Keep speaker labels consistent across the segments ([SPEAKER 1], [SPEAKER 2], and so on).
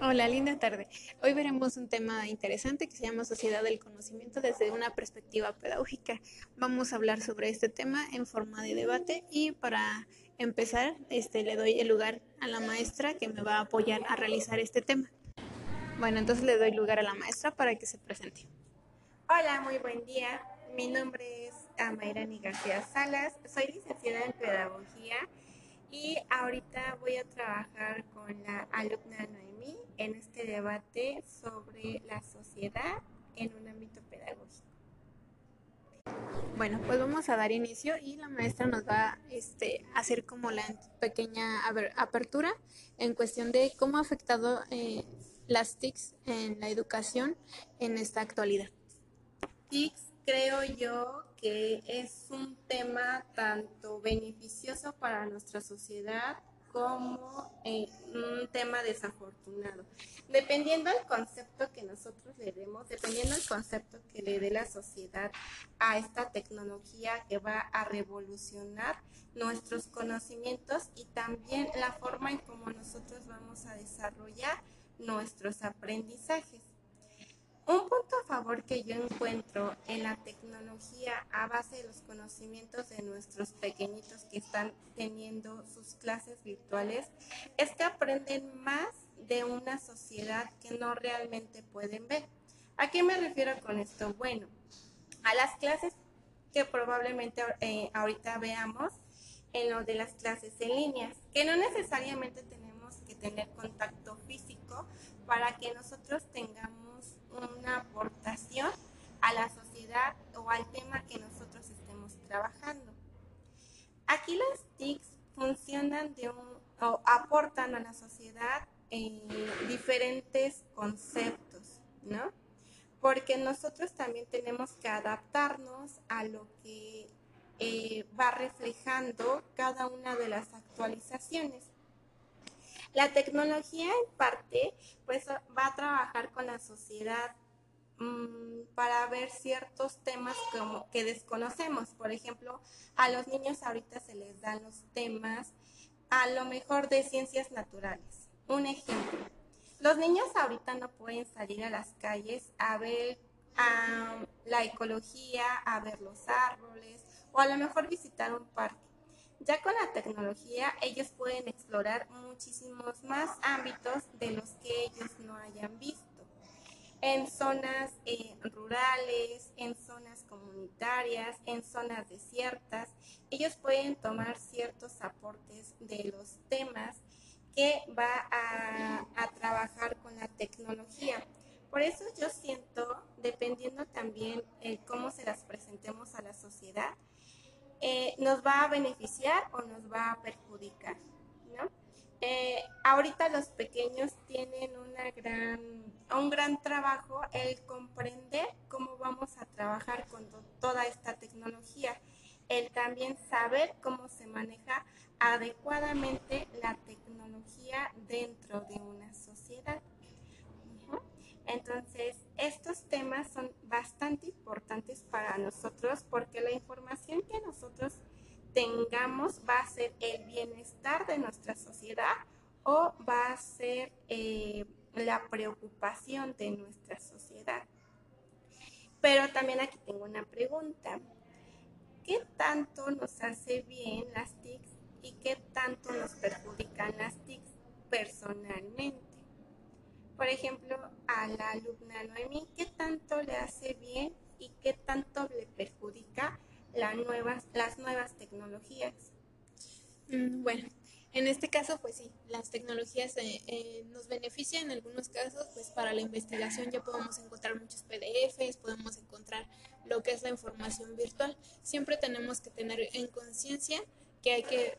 [SPEAKER 1] Hola, linda tarde. Hoy veremos un tema interesante que se llama Sociedad del Conocimiento desde una perspectiva pedagógica. Vamos a hablar sobre este tema en forma de debate y para empezar, este, le doy el lugar a la maestra que me va a apoyar a realizar este tema. Bueno, entonces le doy lugar a la maestra para que se presente.
[SPEAKER 2] Hola, muy buen día. Mi nombre es Amairani García Salas. Soy licenciada en Pedagogía y ahorita voy a trabajar con la alumna Noemí en este debate sobre la sociedad en un ámbito pedagógico.
[SPEAKER 1] Bueno, pues vamos a dar inicio y la maestra nos va a este, hacer como la pequeña apertura en cuestión de cómo ha afectado eh, las TICs en la educación en esta actualidad.
[SPEAKER 2] TICs creo yo que es un tema tanto beneficioso para nuestra sociedad como eh, un tema desafortunado. Dependiendo del concepto que nosotros le demos, dependiendo del concepto que le dé la sociedad a esta tecnología que va a revolucionar nuestros conocimientos y también la forma en cómo nosotros vamos a desarrollar nuestros aprendizajes. Un punto a favor que yo encuentro en la tecnología a base de los conocimientos de nuestros pequeñitos que están teniendo sus clases virtuales es que aprenden más de una sociedad que no realmente pueden ver. ¿A qué me refiero con esto? Bueno, a las clases que probablemente eh, ahorita veamos en lo de las clases en línea, que no necesariamente tenemos que tener contacto físico para que nosotros tengamos una aportación a la sociedad o al tema que nosotros estemos trabajando. Aquí las TICs funcionan de o aportan a la sociedad eh, diferentes conceptos, ¿no? Porque nosotros también tenemos que adaptarnos a lo que eh, va reflejando cada una de las actualizaciones. La tecnología en parte pues va a trabajar con la sociedad mm, para ver ciertos temas como que desconocemos. Por ejemplo, a los niños ahorita se les dan los temas a lo mejor de ciencias naturales. Un ejemplo, los niños ahorita no pueden salir a las calles a ver la ecología, a ver los árboles o a lo mejor visitar un parque. Tecnología ellos pueden explorar muchísimos más ámbitos de los que ellos no hayan visto. En zonas eh, rurales, en zonas comunitarias, en zonas desiertas, ellos pueden tomar ciertos aportes de los temas que va a, trabajar con la tecnología. Por eso yo siento, dependiendo también eh, cómo se las presentemos a la sociedad, eh, nos va a beneficiar o nos va a perjudicar, ¿no? Eh, ahorita los pequeños tienen una gran, un gran trabajo el comprender cómo vamos a trabajar con toda esta tecnología, el también saber cómo se maneja adecuadamente la tecnología dentro de una sociedad. Entonces, estos temas son bastante importantes para nosotros porque la información que nosotros tengamos va a ser el bienestar de nuestra sociedad o va a ser eh, la preocupación de nuestra sociedad. Pero también aquí tengo una pregunta. ¿Qué tanto nos hace bien las TICs y qué tanto nos perjudican las TICs personalmente? Por ejemplo, a la alumna Noemí, qué tanto le hace bien y qué tanto le perjudica las nuevas, las nuevas tecnologías.
[SPEAKER 1] Mm, bueno, en este caso, pues sí, las tecnologías eh, eh, nos benefician en algunos casos, pues para la investigación ya podemos encontrar muchos PDFs, podemos encontrar lo que es la información virtual. Siempre tenemos que tener en conciencia que hay que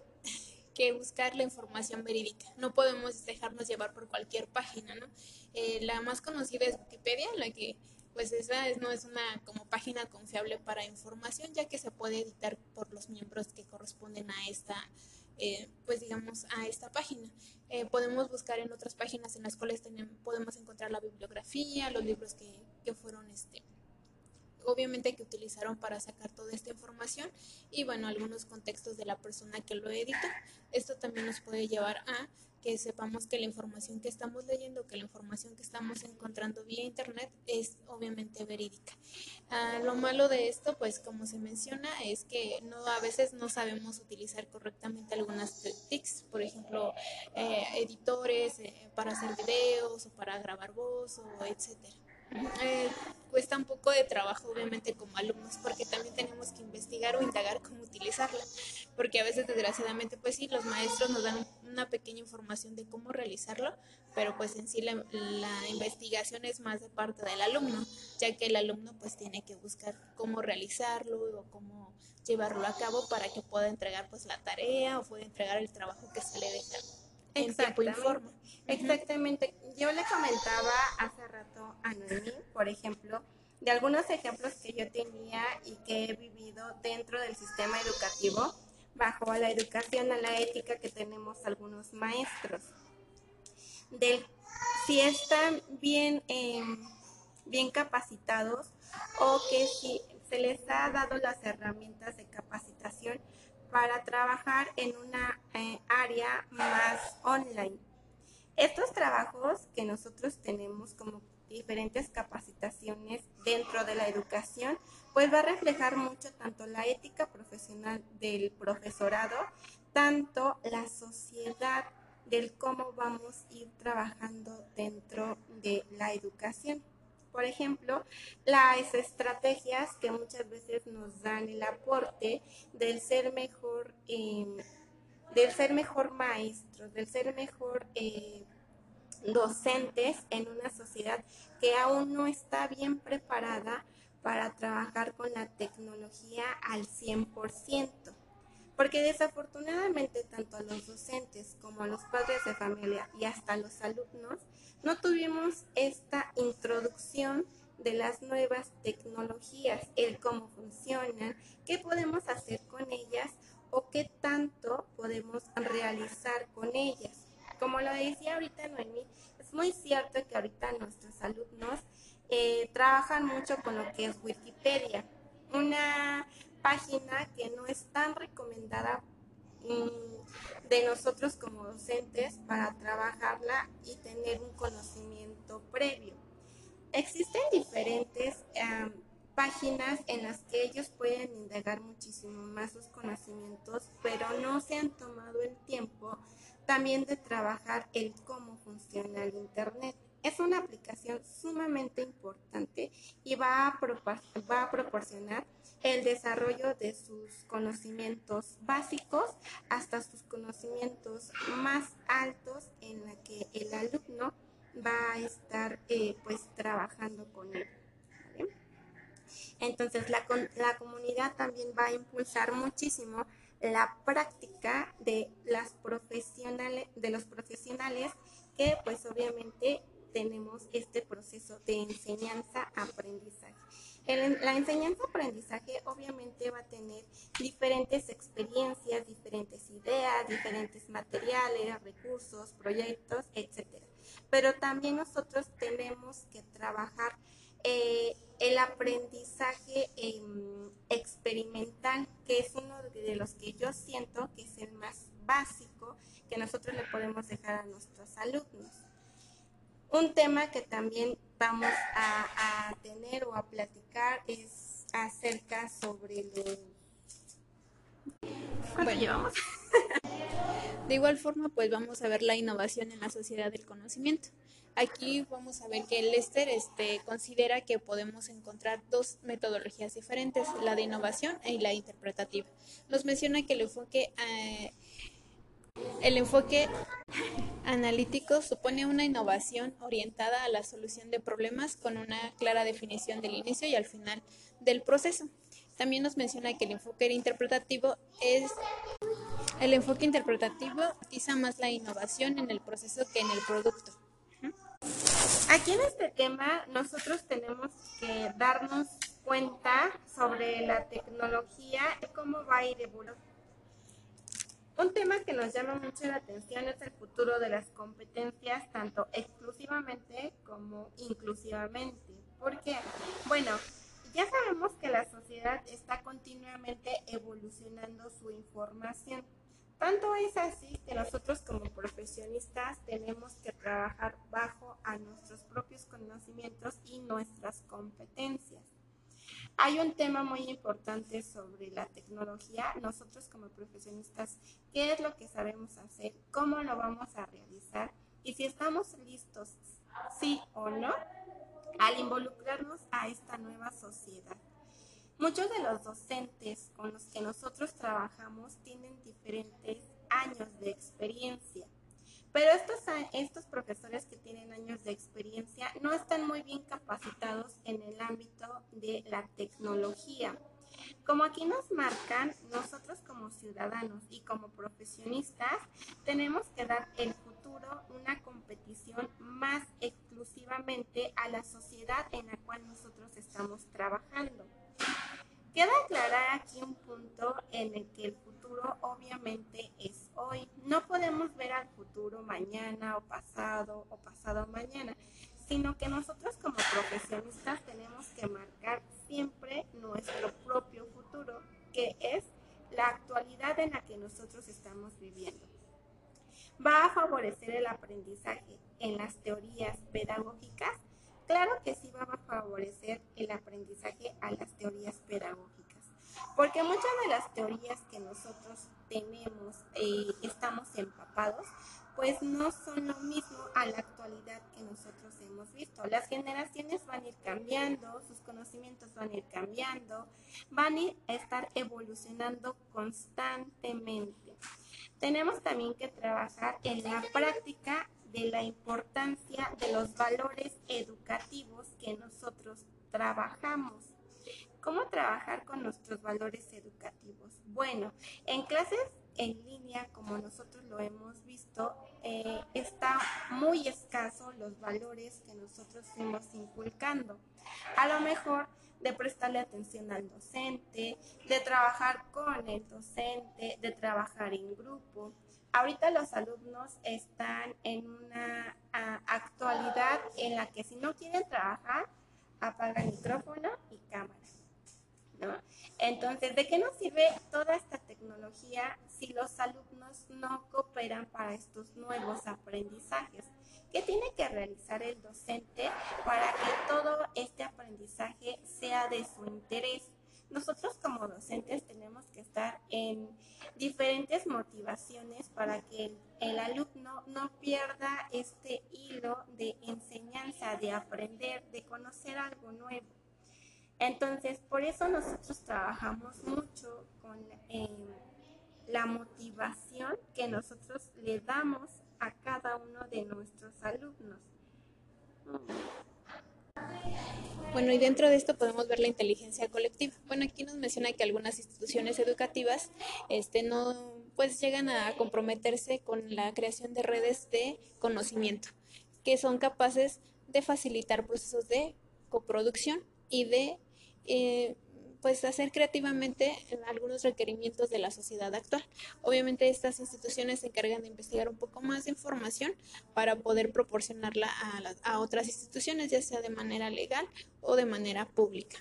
[SPEAKER 1] que buscar la información verídica. No podemos dejarnos llevar por cualquier página, ¿no? Eh, la más conocida es Wikipedia, la que pues esa no es una como página confiable para información, ya que se puede editar por los miembros que corresponden a esta, eh, pues digamos, a esta página. Eh, podemos buscar en otras páginas en las cuales tenemos, podemos encontrar la bibliografía, los libros que, que fueron este, obviamente que utilizaron para sacar toda esta información y bueno, algunos contextos de la persona que lo editó. Esto también nos puede llevar a que sepamos que la información que estamos leyendo, que la información que estamos encontrando vía internet es obviamente verídica. Ah, lo malo de esto, pues como se menciona, es que no a veces no sabemos utilizar correctamente algunas TICs, por ejemplo, eh, editores eh, para hacer videos o para grabar voz o etcétera. Eh, cuesta un poco de trabajo, obviamente, como alumnos, porque también tenemos que investigar o indagar cómo utilizarla, porque a veces, desgraciadamente, pues sí, los maestros nos dan una pequeña información de cómo realizarlo, pero pues en sí la, investigación es más de parte del alumno, ya que el alumno pues tiene que buscar cómo realizarlo o cómo llevarlo a cabo para que pueda entregar pues la tarea o pueda entregar el trabajo que se le deja en tiempo.
[SPEAKER 2] Exactamente. Yo le comentaba hace rato a Noemí, por ejemplo, de algunos ejemplos que yo tenía y que he vivido dentro del sistema educativo, bajo la educación a la ética que tenemos algunos maestros. Del, si están bien, em, bien capacitados o que si se les ha dado las herramientas de capacitación para trabajar en una eh, área más online. Estos trabajos que nosotros tenemos como diferentes capacitaciones dentro de la educación, pues va a reflejar mucho tanto la ética profesional del profesorado, tanto la sociedad del cómo vamos a ir trabajando dentro de la educación. Por ejemplo, las estrategias que muchas veces nos dan el aporte del ser mejor, em, del ser mejor maestro, del ser mejor eh, docentes en una sociedad que aún no está bien preparada para trabajar con la tecnología al 100%. Porque desafortunadamente tanto a los docentes como a los padres de familia y hasta a los alumnos no tuvimos esta introducción de las nuevas tecnologías, el cómo funcionan, qué podemos hacer con ellas o qué tanto podemos realizar con ellas. Como lo decía ahorita Noemí, es muy cierto que ahorita nuestros alumnos eh, trabajan mucho con lo que es Wikipedia, una página que no es tan recomendada mm, de nosotros como docentes para trabajarla y tener un conocimiento previo. Existen diferentes páginas en las que ellos pueden indagar muchísimo más sus conocimientos, pero no se han tomado el tiempo también de trabajar el cómo funciona el Internet. Es una aplicación sumamente importante y va a, va a proporcionar el desarrollo de sus conocimientos básicos hasta sus conocimientos más altos en la que el alumno va a estar eh, pues trabajando con él. Entonces la, la comunidad también va a impulsar muchísimo la práctica de las profesionales, de los profesionales que pues obviamente tenemos este proceso de enseñanza-aprendizaje. La enseñanza-aprendizaje obviamente va a tener diferentes experiencias, diferentes ideas, diferentes materiales, recursos, proyectos, etc. Pero también nosotros tenemos que trabajar eh, el aprendizaje em, experimental, que es uno de los que yo siento que es el más básico que nosotros le podemos dejar a nuestros alumnos. Un tema que también vamos a, tener o a platicar es acerca sobre los...
[SPEAKER 1] ¿Cuánto llevamos? De igual forma, pues vamos a ver la innovación en la sociedad del conocimiento. Aquí vamos a ver que Lester este, considera que podemos encontrar dos metodologías diferentes, la de innovación y la interpretativa. Nos menciona que el enfoque, eh, el enfoque analítico supone una innovación orientada a la solución de problemas con una clara definición del inicio y al final del proceso. También nos menciona que el enfoque interpretativo es el enfoque interpretativo utiliza más la innovación en el proceso que en el producto.
[SPEAKER 2] Aquí en este tema nosotros tenemos que darnos cuenta sobre la tecnología y cómo va a ir evolucionando. Un tema que nos llama mucho la atención es el futuro de las competencias, tanto exclusivamente como inclusivamente. ¿Por qué? Bueno, ya sabemos que la sociedad está continuamente evolucionando su información Tanto es así que nosotros como profesionistas tenemos que trabajar bajo a nuestros propios conocimientos y nuestras competencias. Hay un tema muy importante sobre la tecnología. Nosotros como profesionistas, ¿qué es lo que sabemos hacer? ¿Cómo lo vamos a realizar? Y si estamos listos, sí o no, al involucrarnos a esta nueva sociedad. Muchos de los docentes con los que nosotros trabajamos tienen diferentes años de experiencia, pero estos, estos profesores que tienen años de experiencia no están muy bien capacitados en el ámbito de la tecnología. Como aquí nos marcan, nosotros como ciudadanos y como profesionistas tenemos que dar el futuro una competición más exclusivamente a la sociedad en la cual nosotros estamos trabajando. Queda aclarar aquí un punto en el que el futuro obviamente es hoy. No podemos ver al futuro mañana o pasado o pasado mañana, sino que nosotros como profesionistas tenemos que marcar siempre nuestro propio futuro, que es la actualidad en la que nosotros estamos viviendo. ¿Va a favorecer el aprendizaje en las teorías pedagógicas? Claro que sí va a favorecer el aprendizaje a las teorías pedagógicas, porque muchas de las teorías que nosotros tenemos, eh, estamos empapados, pues no son lo mismo a la actualidad que nosotros hemos visto. Las generaciones van a ir cambiando, sus conocimientos van a ir cambiando, van a estar evolucionando constantemente. Tenemos también que trabajar en la práctica de la importancia de los valores educativos que nosotros trabajamos. ¿Cómo trabajar con nuestros valores educativos? Bueno, en clases en línea, como nosotros lo hemos visto, eh, está muy escaso los valores que nosotros fuimos inculcando. A lo mejor de prestarle atención al docente, de trabajar con el docente, de trabajar en grupo. Ahorita los alumnos están en una actualidad en la que si no quieren trabajar, apagan micrófono y cámara. Entonces, ¿de qué nos sirve toda esta tecnología si los alumnos no cooperan para estos nuevos aprendizajes? ¿Qué tiene que realizar el docente para que todo este aprendizaje sea de su interés? Nosotros como docentes tenemos que estar en diferentes motivaciones para que el, alumno no pierda este hilo de enseñanza, de aprender, de conocer algo nuevo. Entonces, por eso nosotros trabajamos mucho con eh, la motivación que nosotros le damos a cada uno de nuestros alumnos.
[SPEAKER 1] Bueno, y dentro de esto podemos ver la inteligencia colectiva. Bueno, aquí nos menciona que algunas instituciones educativas este, no pues llegan a comprometerse con la creación de redes de conocimiento, que son capaces de facilitar procesos de coproducción y de eh, pues hacer creativamente algunos requerimientos de la sociedad actual. Obviamente estas instituciones se encargan de investigar un poco más de información para poder proporcionarla a, a otras instituciones, ya sea de manera legal o de manera pública.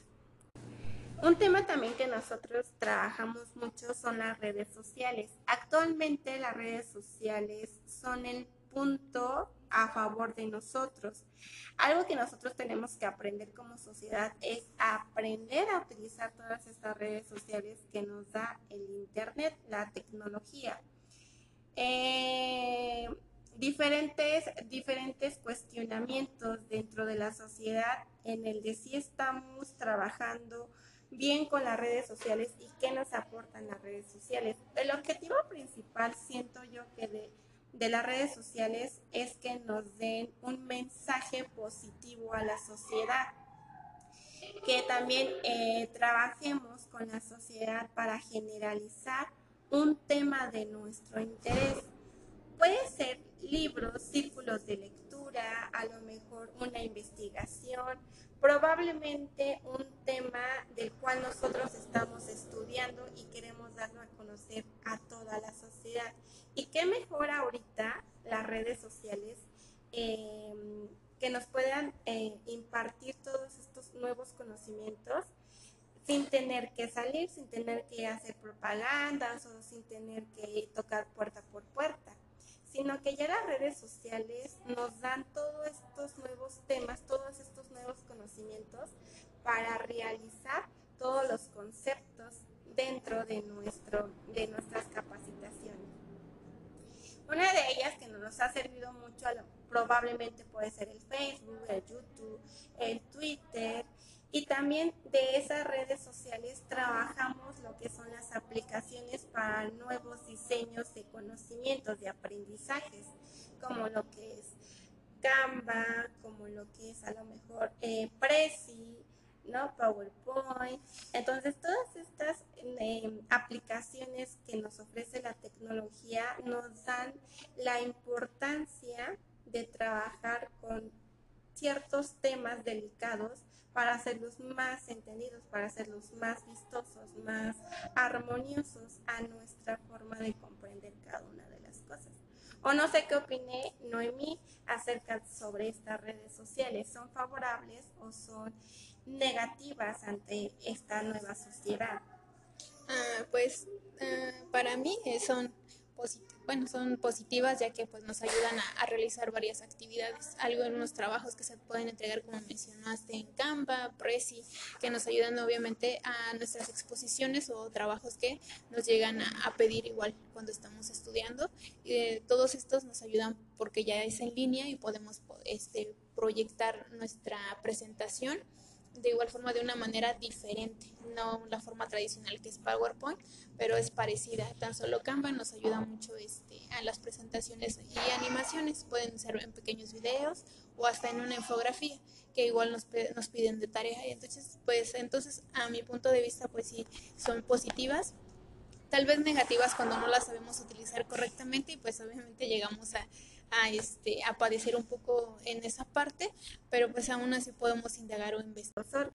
[SPEAKER 2] Un tema también que nosotros trabajamos mucho son las redes sociales. Actualmente las redes sociales son el punto a favor de nosotros. Algo que nosotros tenemos que aprender como sociedad es aprender a utilizar todas estas redes sociales que nos da el Internet, la tecnología. Eh, diferentes, diferentes cuestionamientos dentro de la sociedad en el de si estamos trabajando bien con las redes sociales y qué nos aportan las redes sociales. El objetivo principal siento yo que de de las redes sociales es que nos den un mensaje positivo a la sociedad, que también eh, trabajemos con la sociedad para generalizar un tema de nuestro interés. Puede ser libros, círculos de lectura, a lo mejor una investigación, probablemente un tema del cual nosotros estamos estudiando y queremos darlo a conocer a toda la sociedad. ¿Y qué mejor ahorita las redes sociales em, que nos puedan eh, impartir todos estos nuevos conocimientos sin tener que salir, sin tener que hacer propagandas o sin tener que tocar puerta por puerta, sino que ya las redes sociales nos dan todos estos nuevos temas, todos estos nuevos conocimientos para realizar todos los conceptos dentro de, nuestro, de nuestras capacitaciones. Una de ellas que nos ha servido mucho, probablemente puede ser el Facebook, el YouTube, el Twitter, y también de esas redes sociales trabajamos lo que son las aplicaciones para nuevos diseños de conocimientos, de aprendizajes, como lo que es Canva, como lo que es a lo mejor eh, Prezi, ¿no? PowerPoint. Entonces, todas estas em, aplicaciones que nos ofrece la tecnología nos dan la importancia de trabajar con ciertos temas delicados para hacerlos más entendidos, para hacerlos más vistosos, más armoniosos a nuestra forma de comprender cada una de las cosas. O no sé qué opiné Noemí acerca sobre estas redes sociales. ¿Son favorables o son negativas ante esta nueva sociedad?
[SPEAKER 1] Ah, pues ah, para mí son bueno, son positivas ya que pues nos ayudan a, realizar varias actividades. Algunos trabajos que se pueden entregar, como mencionaste, en Canva, Prezi, que nos ayudan obviamente a nuestras exposiciones o trabajos que nos llegan a, pedir igual cuando estamos estudiando. Y todos estos nos ayudan porque ya es en línea y podemos este, proyectar nuestra presentación de igual forma de una manera diferente, no la forma tradicional que es PowerPoint, pero es parecida. Tan solo Canva nos ayuda mucho este, a las presentaciones y animaciones, pueden ser en pequeños videos o hasta en una infografía que igual nos, nos piden de tarea. Entonces, pues entonces a mi punto de vista, pues sí, son positivas, tal vez negativas cuando no las sabemos utilizar correctamente y pues obviamente llegamos a a, este, a padecer un poco en esa parte, pero pues aún así podemos indagar o investigar.